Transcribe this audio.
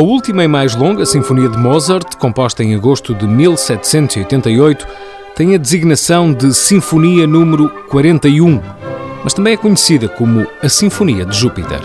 A última e mais longa Sinfonia de Mozart, composta em agosto de 1788, tem a designação de Sinfonia número 41, mas também é conhecida como a Sinfonia de Júpiter.